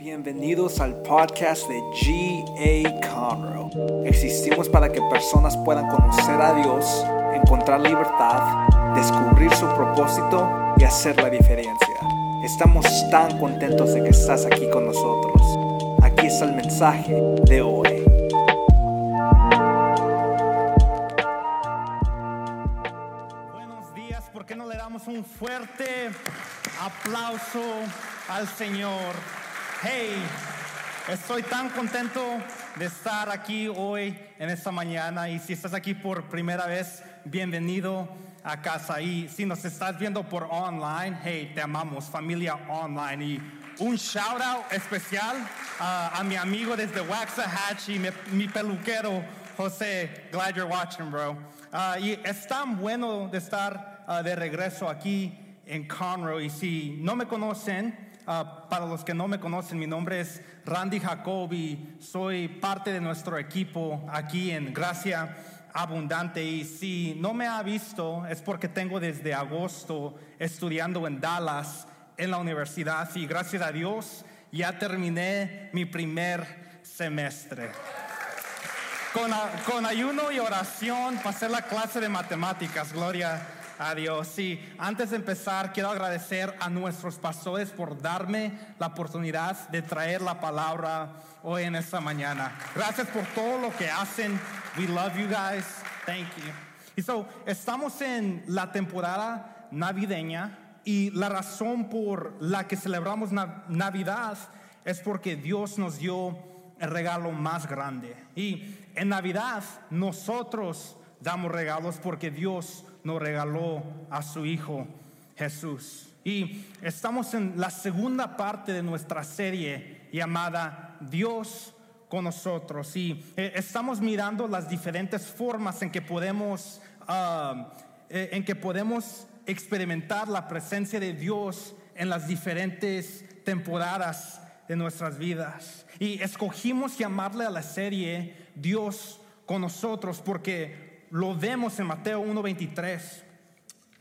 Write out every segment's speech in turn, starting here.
Bienvenidos al podcast de G.A. Conroe. Existimos para que personas puedan conocer a Dios, encontrar libertad, descubrir su propósito y hacer la diferencia. Estamos tan contentos de que estás aquí con nosotros. Aquí está el mensaje de hoy. Buenos días, ¿por qué no le damos un fuerte aplauso al Señor? Hey, estoy tan contento de estar aquí hoy en esta mañana y si estás aquí por primera vez, bienvenido a casa y si nos estás viendo por online, hey, te amamos, familia online y un shout out especial a, a mi amigo desde Waxahachie, mi, mi peluquero José, glad you're watching, bro. Ah, y es tan bueno de estar ah, de regreso aquí en Conroe. Y si no me conocen, ah, para los que no me conocen, mi nombre es Randy Jacobi. Soy parte de nuestro equipo aquí en Gracia Abundante. Y si no me ha visto, es porque tengo desde agosto estudiando en Dallas, en la universidad. Y gracias a Dios ya terminé mi primer semestre. Con, con ayuno y oración pasé la clase de matemáticas, gloria a Dios. Sí, antes de empezar, quiero agradecer a nuestros pastores por darme la oportunidad de traer la palabra hoy en esta mañana. Gracias por todo lo que hacen. We love you guys. Thank you. Y so, estamos en la temporada navideña y la razón por la que celebramos na- Navidad es porque Dios nos dio el regalo más grande. Y en Navidad nosotros damos regalos porque Dios nos regaló a su Hijo Jesús. Y estamos en la segunda parte de nuestra serie llamada Dios con nosotros. Y eh, estamos mirando las diferentes formas en que podemos, ah, eh, en que podemos experimentar la presencia de Dios en las diferentes temporadas de nuestras vidas. Y escogimos llamarle a la serie Dios con nosotros porque lo vemos en Mateo 1.23.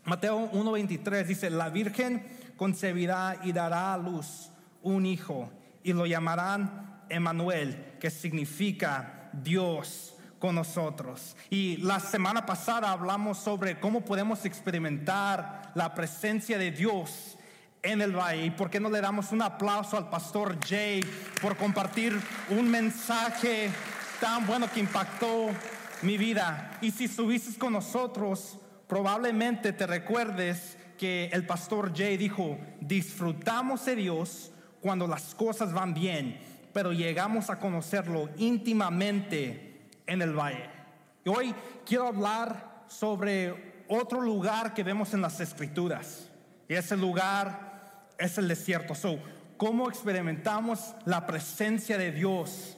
Mateo 1.23 dice, la Virgen concebirá y dará a luz un hijo y lo llamarán Emanuel, que significa Dios con nosotros. Y la semana pasada hablamos sobre cómo podemos experimentar la presencia de Dios en el valle. ¿Y por qué no le damos un aplauso al pastor Jay por compartir un mensaje tan bueno que impactó mi vida? Y si estuviste con nosotros, probablemente te recuerdes que el pastor Jay dijo, disfrutamos de Dios cuando las cosas van bien, pero llegamos a conocerlo íntimamente en el valle. Y hoy quiero hablar sobre otro lugar que vemos en las escrituras. Y ese lugar es el desierto. So, ¿Cómo experimentamos la presencia de Dios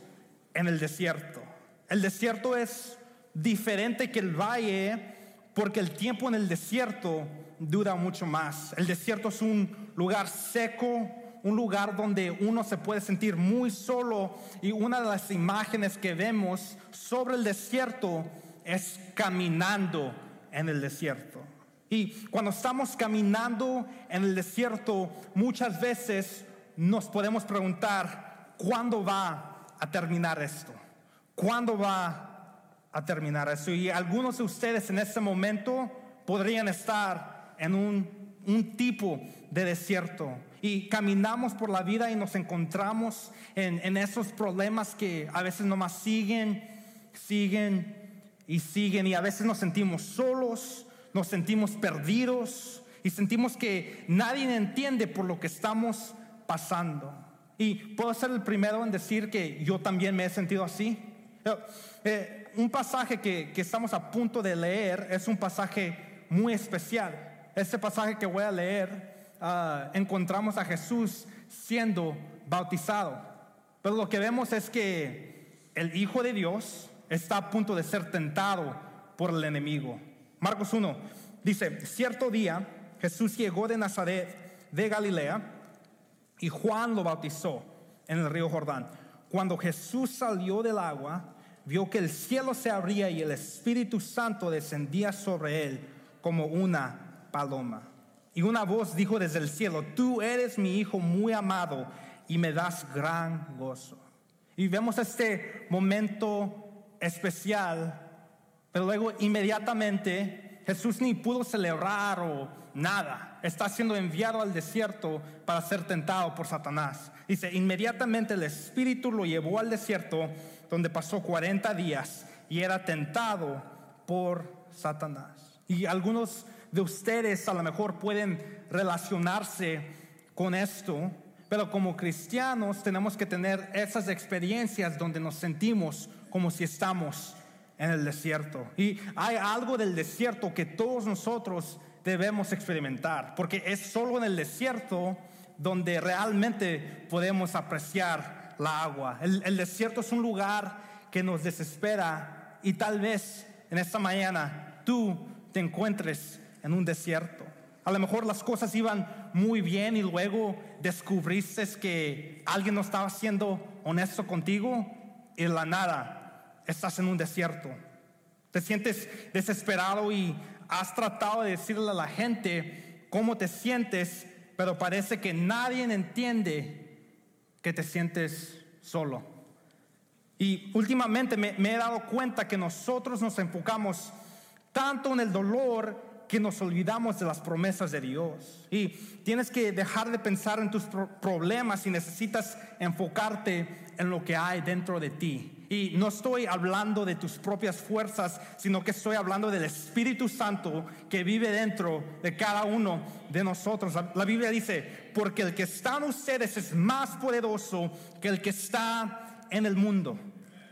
en el desierto? El desierto es diferente que el valle porque el tiempo en el desierto dura mucho más. El desierto es un lugar seco, un lugar donde uno se puede sentir muy solo y una de las imágenes que vemos sobre el desierto es caminando en el desierto. Y cuando estamos caminando en el desierto, muchas veces nos podemos preguntar, ¿cuándo va a terminar esto? ¿Cuándo va a terminar eso? Y algunos de ustedes en este momento podrían estar en un, un tipo de desierto. Y caminamos por la vida y nos encontramos en, en esos problemas que a veces nomás siguen, siguen y siguen. Y a veces nos sentimos solos, nos sentimos perdidos y sentimos que nadie entiende por lo que estamos pasando. Y puedo ser el primero en decir que yo también me he sentido así. Eh, eh, un pasaje que, que estamos a punto de leer es un pasaje muy especial. Este pasaje que voy a leer, ah, encontramos a Jesús siendo bautizado. Pero lo que vemos es que el Hijo de Dios está a punto de ser tentado por el enemigo. Marcos 1 dice, cierto día Jesús llegó de Nazaret, de Galilea, y Juan lo bautizó en el río Jordán. Cuando Jesús salió del agua, vio que el cielo se abría y el Espíritu Santo descendía sobre él como una paloma. Y una voz dijo desde el cielo, tú eres mi hijo muy amado, y me das gran gozo. Y vemos este momento especial, pero luego inmediatamente Jesús ni pudo celebrar o nada. Está siendo enviado al desierto para ser tentado por Satanás. Dice, inmediatamente el Espíritu lo llevó al desierto donde pasó 40 días y era tentado por Satanás. Y algunos de ustedes a lo mejor pueden relacionarse con esto, pero como cristianos tenemos que tener esas experiencias donde nos sentimos como si estamos en el desierto. Y hay algo del desierto que todos nosotros debemos experimentar, porque es solo en el desierto donde realmente podemos apreciar la agua. El, desierto es un lugar que nos desespera y tal vez en esta mañana tú te encuentres en un desierto. A lo mejor las cosas iban muy bien y luego descubriste que alguien no estaba siendo honesto contigo y de la nada estás en un desierto. Te sientes desesperado y has tratado de decirle a la gente cómo te sientes, pero parece que nadie entiende que te sientes solo. Y últimamente me, he dado cuenta que nosotros nos enfocamos tanto en el dolor que nos olvidamos de las promesas de Dios. Y tienes que dejar de pensar en tus problemas y necesitas enfocarte en lo que hay dentro de ti. Y no estoy hablando de tus propias fuerzas, sino que estoy hablando del Espíritu Santo que vive dentro de cada uno de nosotros. La, Biblia dice, porque el que está en ustedes es más poderoso que el que está en el mundo.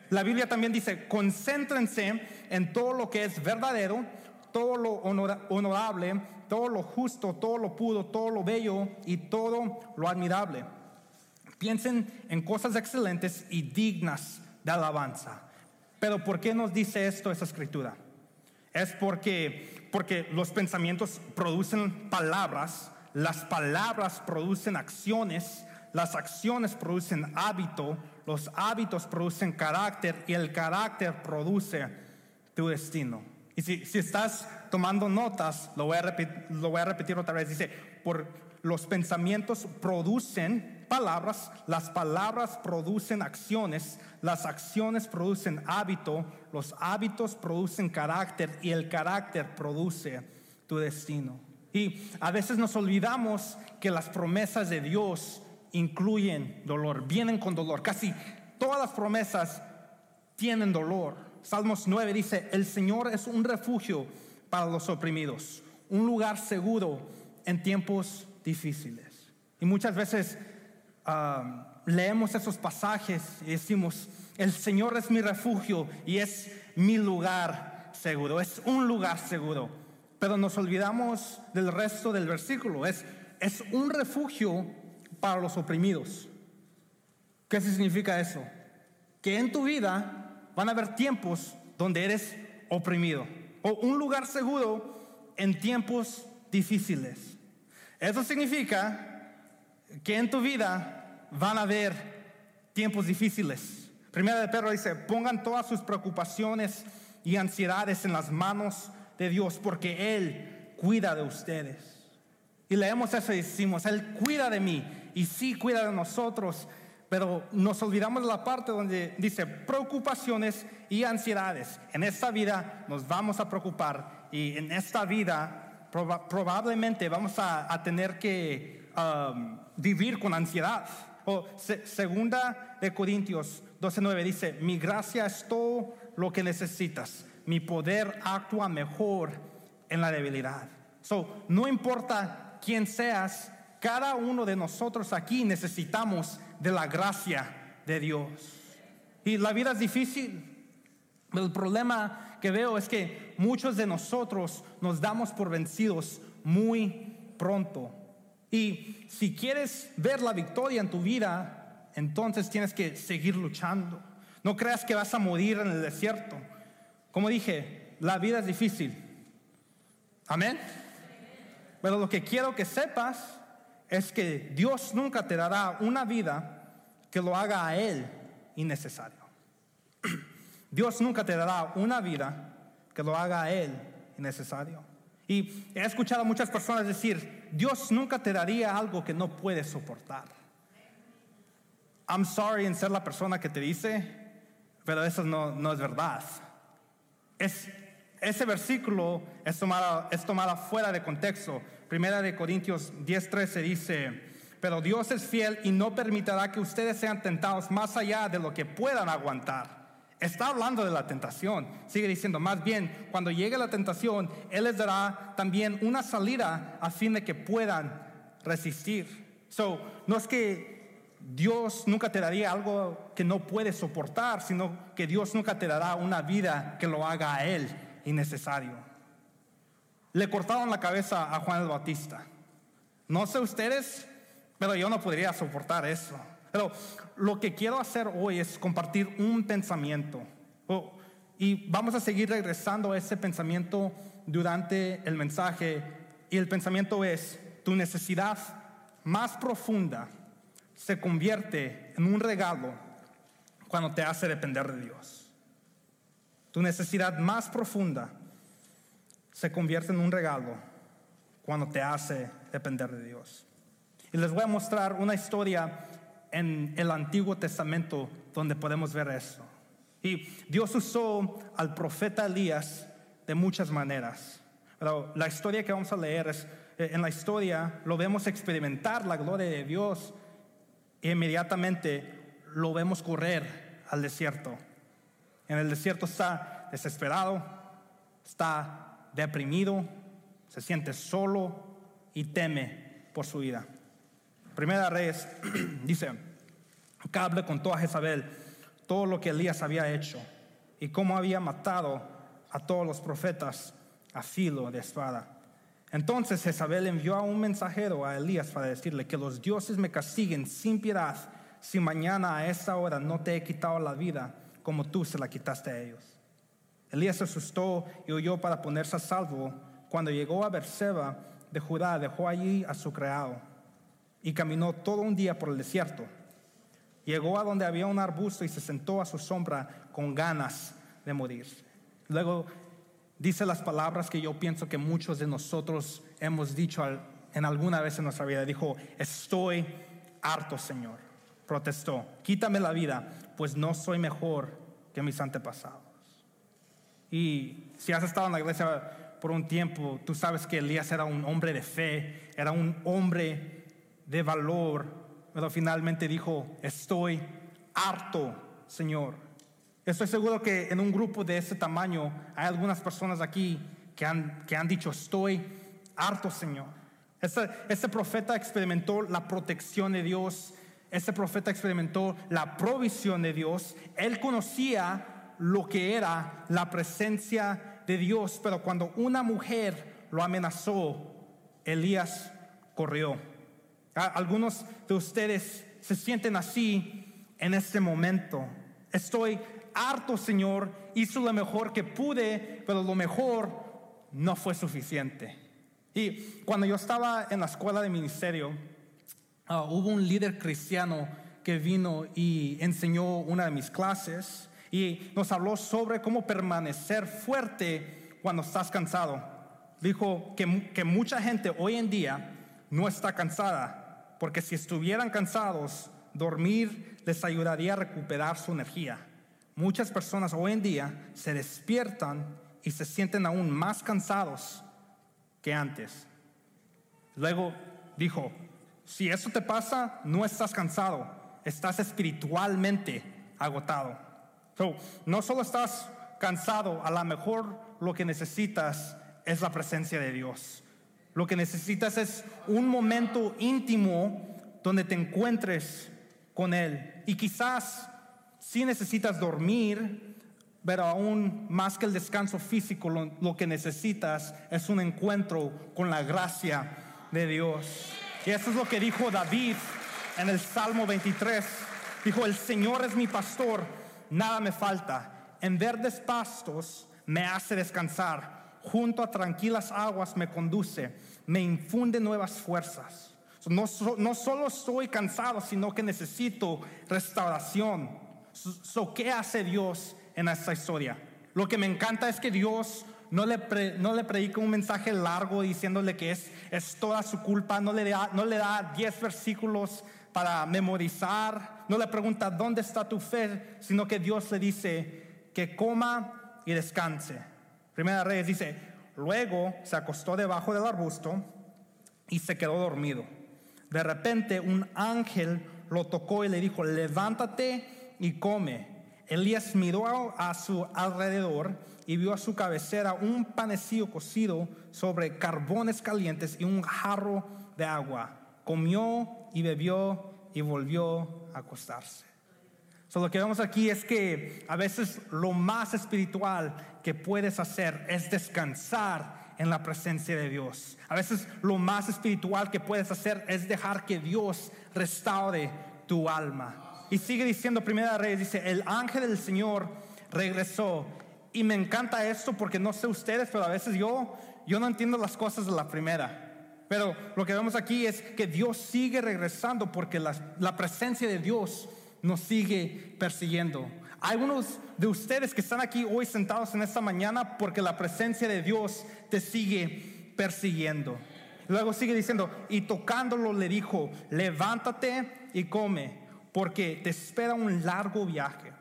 La Biblia también dice, concéntrense en todo lo que es verdadero, todo lo honorable, todo lo justo, todo lo puro, todo lo bello y todo lo admirable. Piensen en cosas excelentes y dignas de alabanza. Pero ¿por qué nos dice esto esa escritura? Es porque, porque los pensamientos producen palabras, las palabras producen acciones, las acciones producen hábito, los hábitos producen carácter y el carácter produce tu destino. Y si, estás tomando notas, lo voy, a repetir, lo voy a repetir otra vez. Dice, por los pensamientos producen palabras, las palabras producen acciones, las acciones producen hábito, los hábitos producen carácter y el carácter produce tu destino. Y a veces nos olvidamos que las promesas de Dios incluyen dolor, vienen con dolor. Casi todas las promesas tienen dolor. Salmos 9 dice, el Señor es un refugio para los oprimidos, un lugar seguro en tiempos difíciles. Y muchas veces ah, leemos esos pasajes y decimos, el Señor es mi refugio y es mi lugar seguro, es un lugar seguro. Pero nos olvidamos del resto del versículo, es, es un refugio para los oprimidos. ¿Qué significa eso? Que en tu vida van a haber tiempos donde eres oprimido o un lugar seguro en tiempos difíciles. Eso significa que en tu vida van a haber tiempos difíciles. Primera de Pedro dice, pongan todas sus preocupaciones y ansiedades en las manos de Dios porque Él cuida de ustedes. Y leemos eso y decimos, Él cuida de mí y sí cuida de nosotros. Pero nos olvidamos de la parte donde dice preocupaciones y ansiedades. En esta vida nos vamos a preocupar y en esta vida probablemente vamos a, tener que um, vivir con ansiedad. O segunda de Corintios 12:9 dice, mi gracia es todo lo que necesitas. Mi poder actúa mejor en la debilidad. So, no importa quién seas, cada uno de nosotros aquí necesitamos de la gracia de Dios. Y la vida es difícil. El problema que veo es que muchos de nosotros nos damos por vencidos muy pronto. Y si quieres ver la victoria en tu vida, entonces tienes que seguir luchando. No creas que vas a morir en el desierto. Como dije, la vida es difícil. Amén. Pero lo que quiero que sepas es que Dios nunca te dará una vida que lo haga a Él innecesario. Dios nunca te dará una vida que lo haga a Él innecesario. Y he escuchado a muchas personas decir, Dios nunca te daría algo que no puedes soportar. I'm sorry en ser la persona que te dice, pero eso no, no es verdad. Es, ese versículo es tomada, es tomada fuera de contexto. Primera de Corintios 10:13 dice, pero Dios es fiel y no permitirá que ustedes sean tentados más allá de lo que puedan aguantar. Está hablando de la tentación. Sigue diciendo, más bien, cuando llegue la tentación, Él les dará también una salida a fin de que puedan resistir. So, no es que Dios nunca te daría algo que no puedes soportar, sino que Dios nunca te dará una vida que lo haga a Él innecesario. Le cortaron la cabeza a Juan el Bautista. No sé ustedes, pero yo no podría soportar eso. Pero lo que quiero hacer hoy es compartir un pensamiento. Oh, y vamos a seguir regresando a ese pensamiento durante el mensaje. Y el pensamiento es, tu necesidad más profunda se convierte en un regalo cuando te hace depender de Dios. Tu necesidad más profunda se convierte en un regalo cuando te hace depender de Dios. Y les voy a mostrar una historia en el Antiguo Testamento donde podemos ver eso. Y Dios usó al profeta Elías de muchas maneras. Pero la historia que vamos a leer es, eh, en la historia lo vemos experimentar la gloria de Dios e inmediatamente lo vemos correr al desierto. En el desierto está desesperado, está deprimido, se siente solo y teme por su vida. Primera Reyes dice, con contó a Jezabel todo lo que Elías había hecho y cómo había matado a todos los profetas a filo de espada. Entonces Jezabel envió a un mensajero a Elías para decirle que los dioses me castiguen sin piedad si mañana a esa hora no te he quitado la vida como tú se la quitaste a ellos. Elías se asustó y huyó para ponerse a salvo. Cuando llegó a Berseba de Judá, dejó allí a su criado y caminó todo un día por el desierto. Llegó a donde había un arbusto y se sentó a su sombra con ganas de morir. Luego dice las palabras que yo pienso que muchos de nosotros hemos dicho en alguna vez en nuestra vida. Dijo, estoy harto, Señor. Protestó, quítame la vida, pues no soy mejor que mis antepasados. Y si has estado en la iglesia por un tiempo, tú sabes que Elías era un hombre de fe, era un hombre de valor, pero finalmente dijo, estoy harto, Señor. Estoy seguro que en un grupo de ese tamaño hay algunas personas aquí que han, que han dicho, estoy harto, Señor. Ese, ese profeta experimentó la protección de Dios, ese profeta experimentó la provisión de Dios, él conocía lo que era la presencia de Dios, pero cuando una mujer lo amenazó, Elías corrió. Algunos de ustedes se sienten así en este momento. Estoy harto, Señor, hice lo mejor que pude, pero lo mejor no fue suficiente. Y cuando yo estaba en la escuela de ministerio, ah, hubo un líder cristiano que vino y enseñó una de mis clases y nos habló sobre cómo permanecer fuerte cuando estás cansado. Dijo que, que mucha gente hoy en día no está cansada, porque si estuvieran cansados, dormir les ayudaría a recuperar su energía. Muchas personas hoy en día se despiertan y se sienten aún más cansados que antes. Luego dijo, si eso te pasa, no estás cansado, estás espiritualmente agotado. no solo estás cansado, a lo mejor lo que necesitas es la presencia de Dios. Lo que necesitas es un momento íntimo donde te encuentres con Él. Y quizás sí necesitas dormir, pero aún más que el descanso físico, lo, que necesitas es un encuentro con la gracia de Dios. Y eso es lo que dijo David en el Salmo 23. Dijo, el Señor es mi pastor, nada me falta. En verdes pastos me hace descansar junto a tranquilas aguas me conduce, me infunde nuevas fuerzas. No, no solo estoy cansado, sino que necesito restauración. ¿Qué hace Dios en esta historia? Lo que me encanta es que Dios no le, no le predica un mensaje largo diciéndole que es, es toda su culpa, no le da, no le da 10 versículos para memorizar, no le pregunta dónde está tu fe, sino que Dios le dice que coma y descanse. Primera Reyes dice, luego se acostó debajo del arbusto y se quedó dormido. De repente un ángel lo tocó y le dijo, levántate y come. Elías miró a su alrededor y vio a su cabecera un panecillo cocido sobre carbones calientes y un jarro de agua. Comió y bebió y volvió a acostarse. So, lo que vemos aquí es que a veces lo más espiritual que puedes hacer es descansar en la presencia de Dios. A veces lo más espiritual que puedes hacer es dejar que Dios restaure tu alma. Y sigue diciendo Primera Reyes, dice, el ángel del Señor regresó. Y me encanta esto porque no sé ustedes, pero a veces yo, yo no entiendo las cosas de la primera. Pero lo que vemos aquí es que Dios sigue regresando porque la, la presencia de Dios nos sigue persiguiendo. Hay unos de ustedes que están aquí hoy sentados en esta mañana porque la presencia de Dios te sigue persiguiendo. Luego sigue diciendo, y tocándolo le dijo, levántate y come, porque te espera un largo viaje.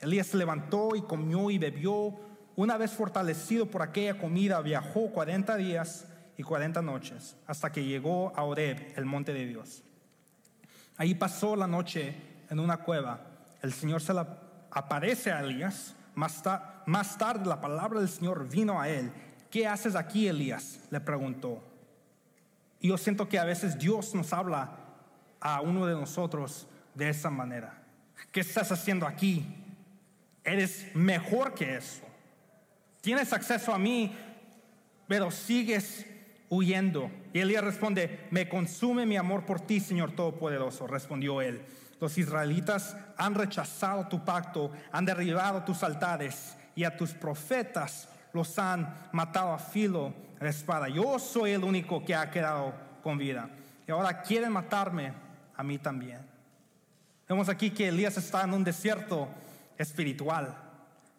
Elías se levantó y comió y bebió. Una vez fortalecido por aquella comida, viajó 40 días y 40 noches hasta que llegó a Oreb, el monte de Dios. Ahí pasó la noche en una cueva. El Señor se la aparece a Elías. Más, más tarde la palabra del Señor vino a él. ¿Qué haces aquí, Elías? Le preguntó. Y yo siento que a veces Dios nos habla a uno de nosotros de esa manera. ¿Qué estás haciendo aquí? Eres mejor que eso. Tienes acceso a mí, pero sigues huyendo. Y Elías responde, me consume mi amor por ti, Señor Todopoderoso, respondió él. Los israelitas han rechazado tu pacto, han derribado tus altares y a tus profetas los han matado a filo de espada. Yo soy el único que ha quedado con vida. Y ahora quieren matarme a mí también. Vemos aquí que Elías está en un desierto espiritual.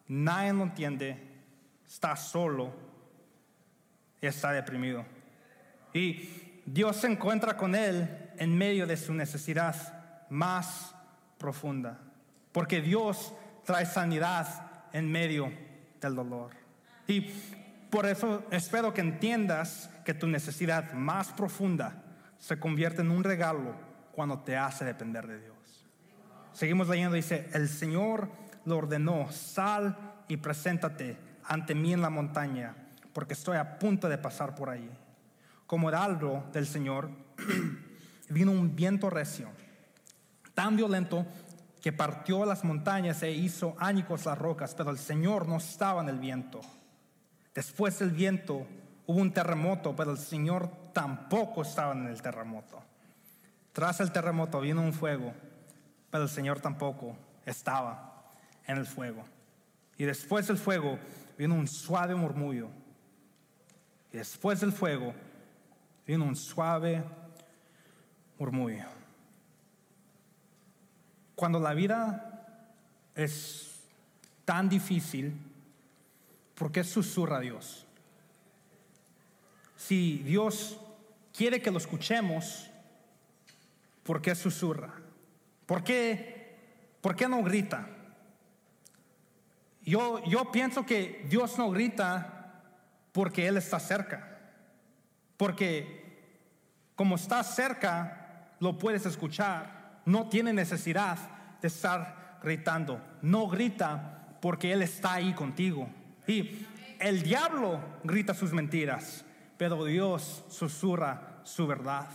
Nadie lo entiende. Está solo. Y está deprimido. Y Dios se encuentra con él en medio de su necesidad más profunda. Porque Dios trae sanidad en medio del dolor. Y por eso espero que entiendas que tu necesidad más profunda se convierte en un regalo cuando te hace depender de Dios. Seguimos leyendo, dice, el Señor lo ordenó, sal y preséntate ante mí en la montaña, porque estoy a punto de pasar por allí como heraldo del Señor, vino un viento recio, tan violento que partió las montañas e hizo ánicos las rocas, pero el Señor no estaba en el viento. Después del viento hubo un terremoto, pero el Señor tampoco estaba en el terremoto. Tras el terremoto vino un fuego, pero el Señor tampoco estaba en el fuego. Y después del fuego vino un suave murmullo. Y después del fuego vino un suave murmullo. Cuando la vida es tan difícil, ¿por qué susurra Dios? Si Dios quiere que lo escuchemos, ¿por qué susurra? ¿Por qué, por qué no grita? Yo, yo pienso que Dios no grita porque Él está cerca. Porque como estás cerca, lo puedes escuchar. No tiene necesidad de estar gritando. No grita porque Él está ahí contigo. Y el diablo grita sus mentiras, pero Dios susurra su verdad.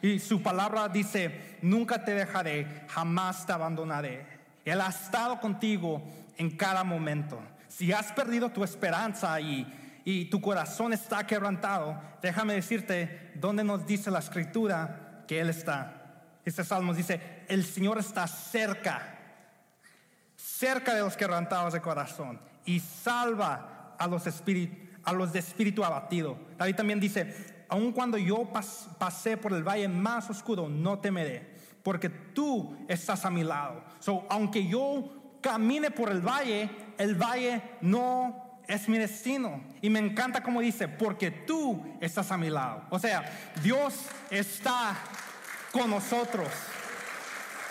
Y su palabra dice, nunca te dejaré, jamás te abandonaré. Él ha estado contigo en cada momento. Si has perdido tu esperanza y y tu corazón está quebrantado, déjame decirte dónde nos dice la escritura que Él está. Este salmo dice, el Señor está cerca, cerca de los quebrantados de corazón y salva a los, a los de espíritu abatido. David también dice, aun cuando yo pasé por el valle más oscuro, no temeré, porque tú estás a mi lado. So, aunque yo camine por el valle, el valle no es mi destino. Y me encanta como dice, porque tú estás a mi lado. O sea, Dios está con nosotros.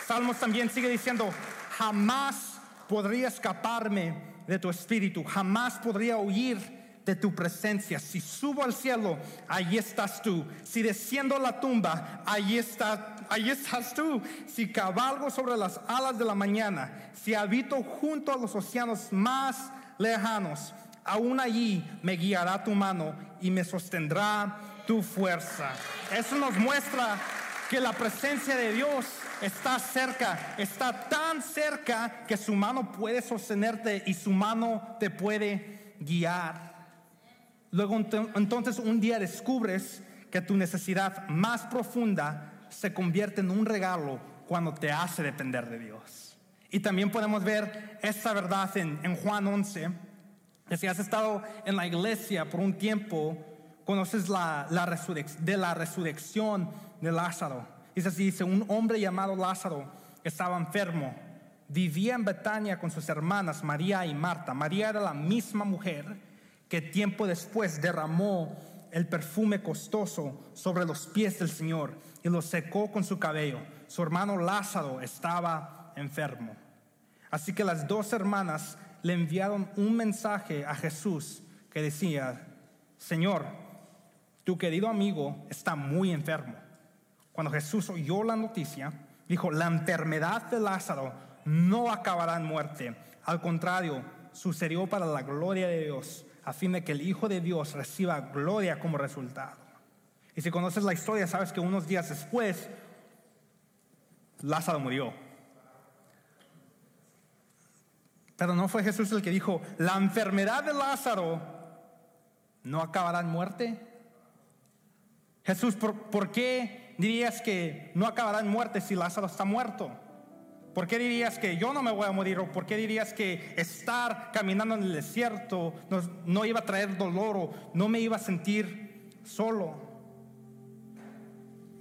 Salmos también sigue diciendo, jamás podría escaparme de tu espíritu, jamás podría huir de tu presencia. Si subo al cielo, ahí estás tú. Si desciendo la tumba, ahí estás tú. Si cabalgo sobre las alas de la mañana, si habito junto a los océanos más lejanos, aún allí me guiará tu mano y me sostendrá tu fuerza. Eso nos muestra que la presencia de Dios está cerca, está tan cerca que su mano puede sostenerte y su mano te puede guiar. Luego entonces un día descubres que tu necesidad más profunda se convierte en un regalo cuando te hace depender de Dios. Y también podemos ver esta verdad en, Juan 11, que si has estado en la iglesia por un tiempo, conoces la, de la resurrección de Lázaro. Dice así, dice, un hombre llamado Lázaro estaba enfermo, vivía en Betania con sus hermanas María y Marta. María era la misma mujer que tiempo después derramó el perfume costoso sobre los pies del Señor y lo secó con su cabello. Su hermano Lázaro estaba enfermo. Así que las dos hermanas le enviaron un mensaje a Jesús que decía, Señor, tu querido amigo está muy enfermo. Cuando Jesús oyó la noticia, dijo, la enfermedad de Lázaro no acabará en muerte. Al contrario, sucedió para la gloria de Dios a fin de que el Hijo de Dios reciba gloria como resultado. Y si conoces la historia, sabes que unos días después, Lázaro murió. Pero no fue Jesús el que dijo, la enfermedad de Lázaro no acabará en muerte. Jesús, ¿por, ¿por, qué dirías que no acabará en muerte si Lázaro está muerto? ¿Por qué dirías que yo no me voy a morir? ¿O por qué dirías que estar caminando en el desierto no, iba a traer dolor o no me iba a sentir solo?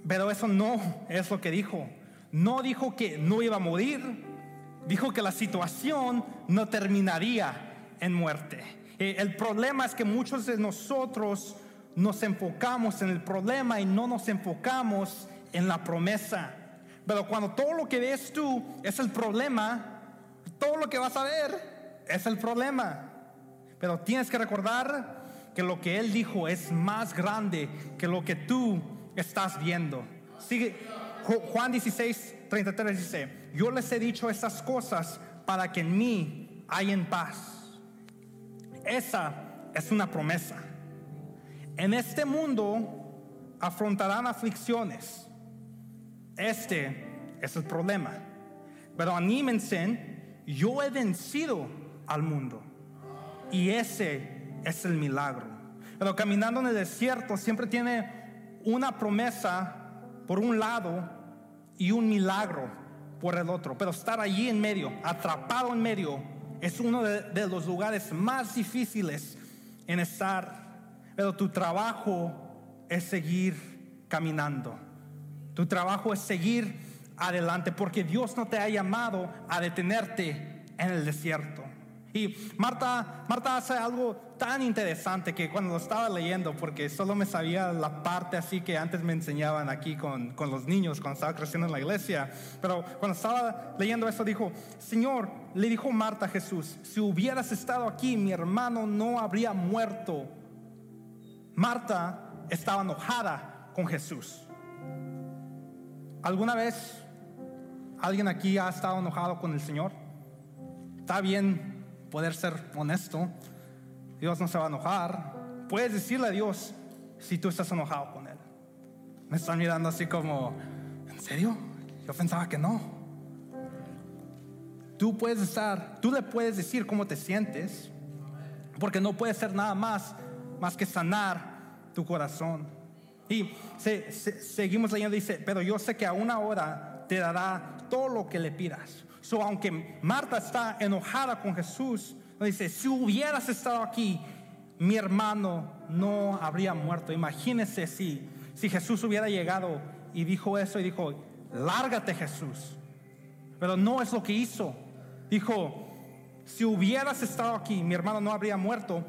Pero eso no es lo que dijo. No dijo que no iba a morir. Dijo que la situación no terminaría en muerte. Eh, el problema es que muchos de nosotros nos enfocamos en el problema y no nos enfocamos en la promesa. Pero cuando todo lo que ves tú es el problema, todo lo que vas a ver es el problema. Pero tienes que recordar que lo que Él dijo es más grande que lo que tú estás viendo. Sigue, Juan 16, 33 dice, yo les he dicho estas cosas para que en mí en paz. Esa es una promesa. En este mundo afrontarán aflicciones este es el problema. Pero anímense, yo he vencido al mundo. Y ese es el milagro. Pero caminando en el desierto siempre tiene una promesa por un lado y un milagro por el otro. Pero estar allí en medio, atrapado en medio, es uno de, de los lugares más difíciles en estar. Pero tu trabajo es seguir caminando. Tu trabajo es seguir adelante porque Dios no te ha llamado a detenerte en el desierto. Y Marta, Marta hace algo tan interesante que cuando lo estaba leyendo, porque solo me sabía la parte así que antes me enseñaban aquí con, con los niños cuando estaba creciendo en la iglesia, pero cuando estaba leyendo eso dijo, Señor, le dijo Marta a Jesús, si hubieras estado aquí, mi hermano no habría muerto. Marta estaba enojada con Jesús. ¿Alguna vez alguien aquí ha estado enojado con el Señor? Está bien poder ser honesto. Dios no se va a enojar. Puedes decirle a Dios si tú estás enojado con Él. Me están mirando así como, ¿en serio? Yo pensaba que no. Tú puedes estar, tú le puedes decir cómo te sientes, porque no puede ser nada más más que sanar tu corazón. Y seguimos leyendo, dice, pero yo sé que a una hora te dará todo lo que le pidas. So, aunque Marta está enojada con Jesús, dice, si hubieras estado aquí, mi hermano no habría muerto. Imagínese si, si Jesús hubiera llegado y dijo eso y dijo, lárgate Jesús. Pero no es lo que hizo. Dijo, si hubieras estado aquí, mi hermano no habría muerto.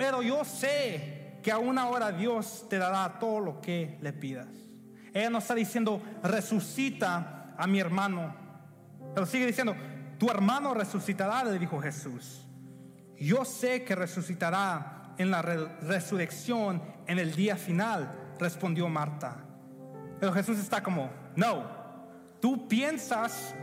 Pero yo sé que a una hora Dios te dará todo lo que le pidas. Ella no está diciendo, resucita a mi hermano. Pero sigue diciendo, tu hermano resucitará, le dijo Jesús. Yo sé que resucitará en la resurrección en el día final, respondió Marta. Pero Jesús está como, no, tú piensas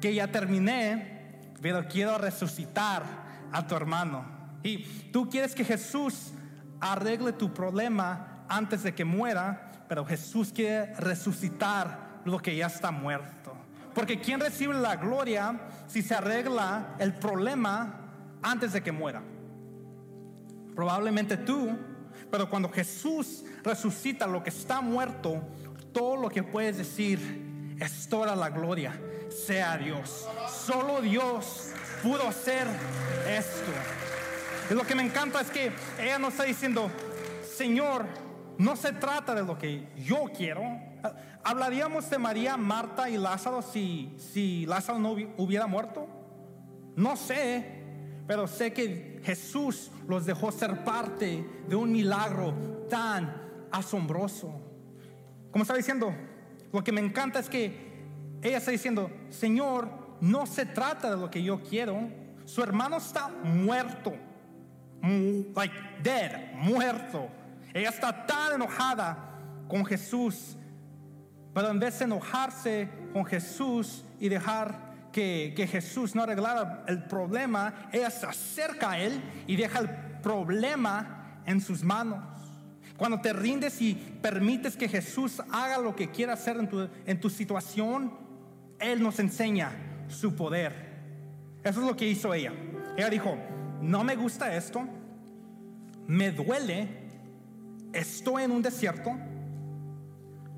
que ya terminé, pero quiero resucitar a tu hermano. Y tú quieres que Jesús arregle tu problema antes de que muera, pero Jesús quiere resucitar lo que ya está muerto. Porque ¿quién recibe la gloria si se arregla el problema antes de que muera? Probablemente tú, pero cuando Jesús resucita lo que está muerto, todo lo que puedes decir es toda la gloria sea Dios. Solo Dios pudo hacer esto. Y lo que me encanta es que ella no está diciendo, Señor, no se trata de lo que yo quiero. ¿Hablaríamos de María, Marta y Lázaro si, si Lázaro no hubiera muerto? No sé, pero sé que Jesús los dejó ser parte de un milagro tan asombroso. Como está diciendo, lo que me encanta es que ella está diciendo, Señor, no se trata de lo que yo quiero. Su hermano está muerto, like dead, muerto. Ella está tan enojada con Jesús, pero en vez de enojarse con Jesús y dejar que, que, Jesús no arreglara el problema, ella se acerca a Él y deja el problema en sus manos. Cuando te rindes y permites que Jesús haga lo que quiera hacer en tu, en tu situación, Él nos enseña su poder. Eso es lo que hizo ella. Ella dijo, no me gusta esto, me duele, estoy en un desierto,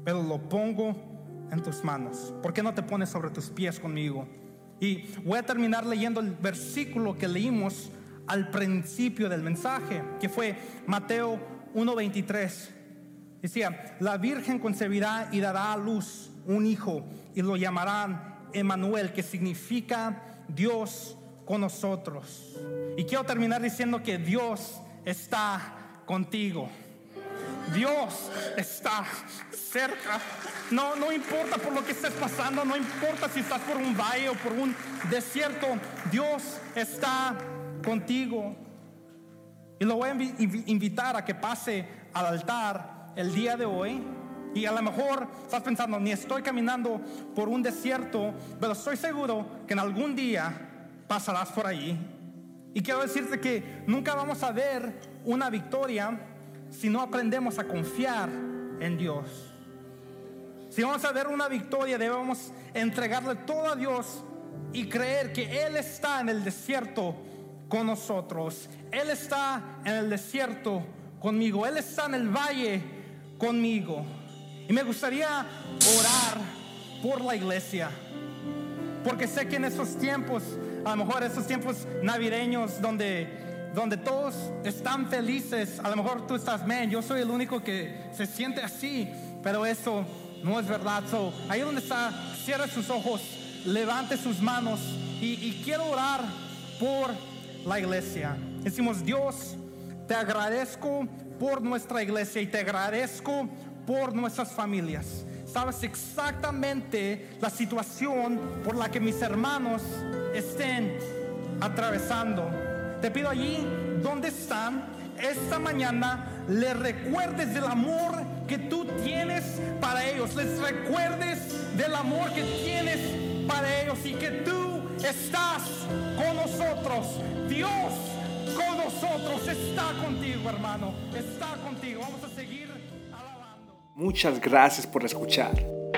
pero lo pongo en tus manos. ¿Por qué no te pones sobre tus pies conmigo? Y voy a terminar leyendo el versículo que leímos al principio del mensaje, que fue Mateo 1:23. Decía, la Virgen concebirá y dará a luz un hijo y lo llamarán Emanuel, que significa Dios con nosotros. Y quiero terminar diciendo que Dios está contigo. Dios está cerca. No, no importa por lo que estés pasando, no importa si estás por un valle o por un desierto, Dios está contigo. Y lo voy a invitar a que pase al altar el día de hoy. Y a lo mejor estás pensando, ni estoy caminando por un desierto, pero estoy seguro que en algún día pasarás por ahí. Y quiero decirte que nunca vamos a ver una victoria si no aprendemos a confiar en Dios. Si vamos a ver una victoria, debemos entregarle todo a Dios y creer que Él está en el desierto con nosotros. Él está en el desierto conmigo. Él está en el valle conmigo. Y me gustaría orar por la iglesia. Porque sé que en esos tiempos, a lo mejor esos tiempos navideños donde donde todos están felices, a lo mejor tú estás, man, yo soy el único que se siente así, pero eso no es verdad. So, ahí donde está, cierre sus ojos, levante sus manos y, y quiero orar por la iglesia. Decimos, Dios, te agradezco por nuestra iglesia y te agradezco por nuestras familias. Sabes exactamente la situación por la que mis hermanos estén atravesando. Te pido allí donde están, esta mañana les recuerdes del amor que tú tienes para ellos. Les recuerdes del amor que tienes para ellos y que tú estás con nosotros. Dios con nosotros está contigo, hermano. Está contigo. Vamos a seguir alabando. Muchas gracias por escuchar.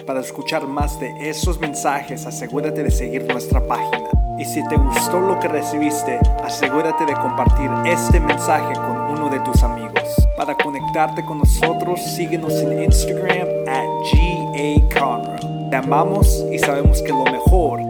Para escuchar más de esos mensajes, asegúrate de seguir nuestra página y si te gustó lo que recibiste, asegúrate de compartir este mensaje con uno de tus amigos. Para conectarte con nosotros, síguenos en Instagram at GA Te amamos y sabemos que lo mejor